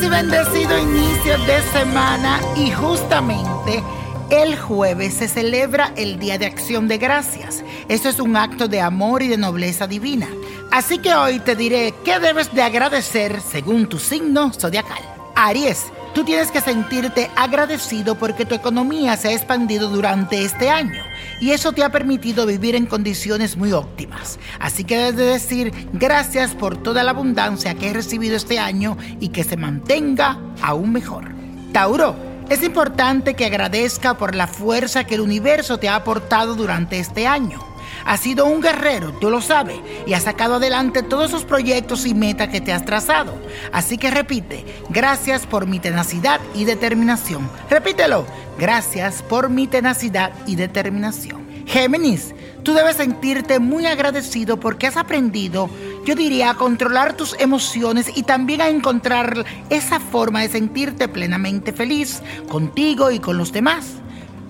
bendecido inicio de semana y justamente el jueves se celebra el Día de Acción de Gracias. Esto es un acto de amor y de nobleza divina. Así que hoy te diré qué debes de agradecer según tu signo zodiacal. Aries, Tú tienes que sentirte agradecido porque tu economía se ha expandido durante este año y eso te ha permitido vivir en condiciones muy óptimas. Así que debes de decir gracias por toda la abundancia que he recibido este año y que se mantenga aún mejor. Tauro, es importante que agradezca por la fuerza que el universo te ha aportado durante este año. Has sido un guerrero, tú lo sabes, y has sacado adelante todos esos proyectos y metas que te has trazado. Así que repite, gracias por mi tenacidad y determinación. Repítelo, gracias por mi tenacidad y determinación. Géminis, tú debes sentirte muy agradecido porque has aprendido, yo diría, a controlar tus emociones y también a encontrar esa forma de sentirte plenamente feliz contigo y con los demás.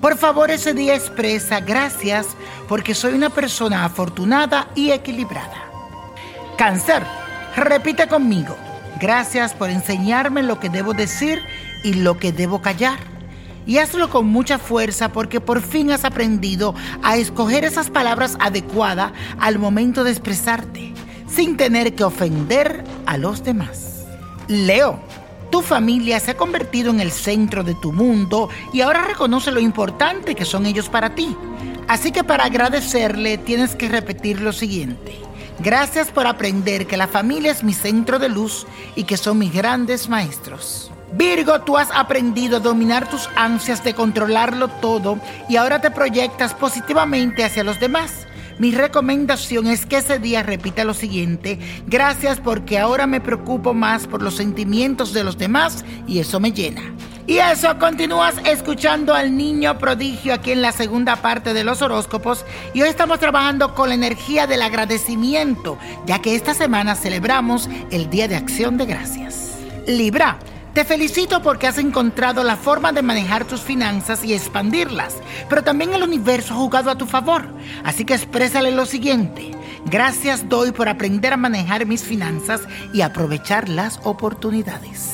Por favor, ese día expresa gracias porque soy una persona afortunada y equilibrada. Cáncer, repite conmigo. Gracias por enseñarme lo que debo decir y lo que debo callar. Y hazlo con mucha fuerza porque por fin has aprendido a escoger esas palabras adecuadas al momento de expresarte, sin tener que ofender a los demás. Leo, tu familia se ha convertido en el centro de tu mundo y ahora reconoce lo importante que son ellos para ti. Así que para agradecerle tienes que repetir lo siguiente. Gracias por aprender que la familia es mi centro de luz y que son mis grandes maestros. Virgo, tú has aprendido a dominar tus ansias de controlarlo todo y ahora te proyectas positivamente hacia los demás. Mi recomendación es que ese día repita lo siguiente, gracias porque ahora me preocupo más por los sentimientos de los demás y eso me llena. Y eso, continúas escuchando al niño prodigio aquí en la segunda parte de los horóscopos y hoy estamos trabajando con la energía del agradecimiento, ya que esta semana celebramos el Día de Acción de Gracias. Libra. Te felicito porque has encontrado la forma de manejar tus finanzas y expandirlas, pero también el universo ha jugado a tu favor. Así que exprésale lo siguiente. Gracias doy por aprender a manejar mis finanzas y aprovechar las oportunidades.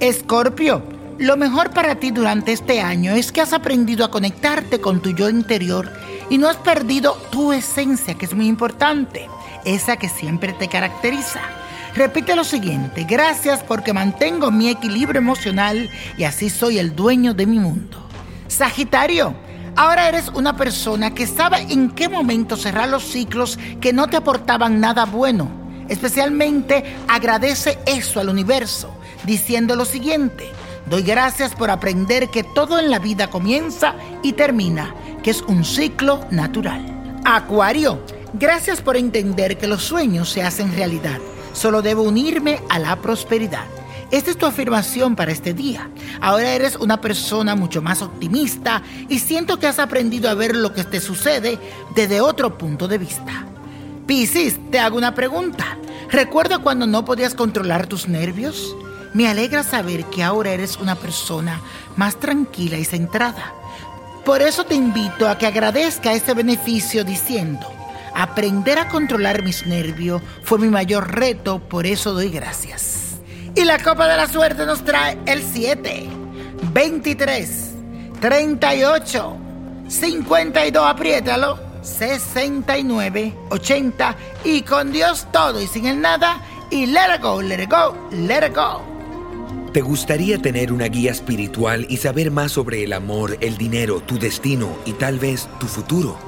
Escorpio, lo mejor para ti durante este año es que has aprendido a conectarte con tu yo interior y no has perdido tu esencia, que es muy importante, esa que siempre te caracteriza. Repite lo siguiente, gracias porque mantengo mi equilibrio emocional y así soy el dueño de mi mundo. Sagitario, ahora eres una persona que sabe en qué momento cerrar los ciclos que no te aportaban nada bueno. Especialmente agradece eso al universo, diciendo lo siguiente, doy gracias por aprender que todo en la vida comienza y termina, que es un ciclo natural. Acuario, gracias por entender que los sueños se hacen realidad Solo debo unirme a la prosperidad. Esta es tu afirmación para este día. Ahora eres una persona mucho más optimista y siento que has aprendido a ver lo que te sucede desde otro punto de vista. Piscis, te hago una pregunta. ¿Recuerda cuando no podías controlar tus nervios? Me alegra saber que ahora eres una persona más tranquila y centrada. Por eso te invito a que agradezca ese beneficio diciendo, Aprender a controlar mis nervios fue mi mayor reto, por eso doy gracias. Y la copa de la suerte nos trae el 7, 23, 38, 52, apriétalo, 69, 80 y con Dios todo y sin el nada y let it go, let it go, let it go. ¿Te gustaría tener una guía espiritual y saber más sobre el amor, el dinero, tu destino y tal vez tu futuro?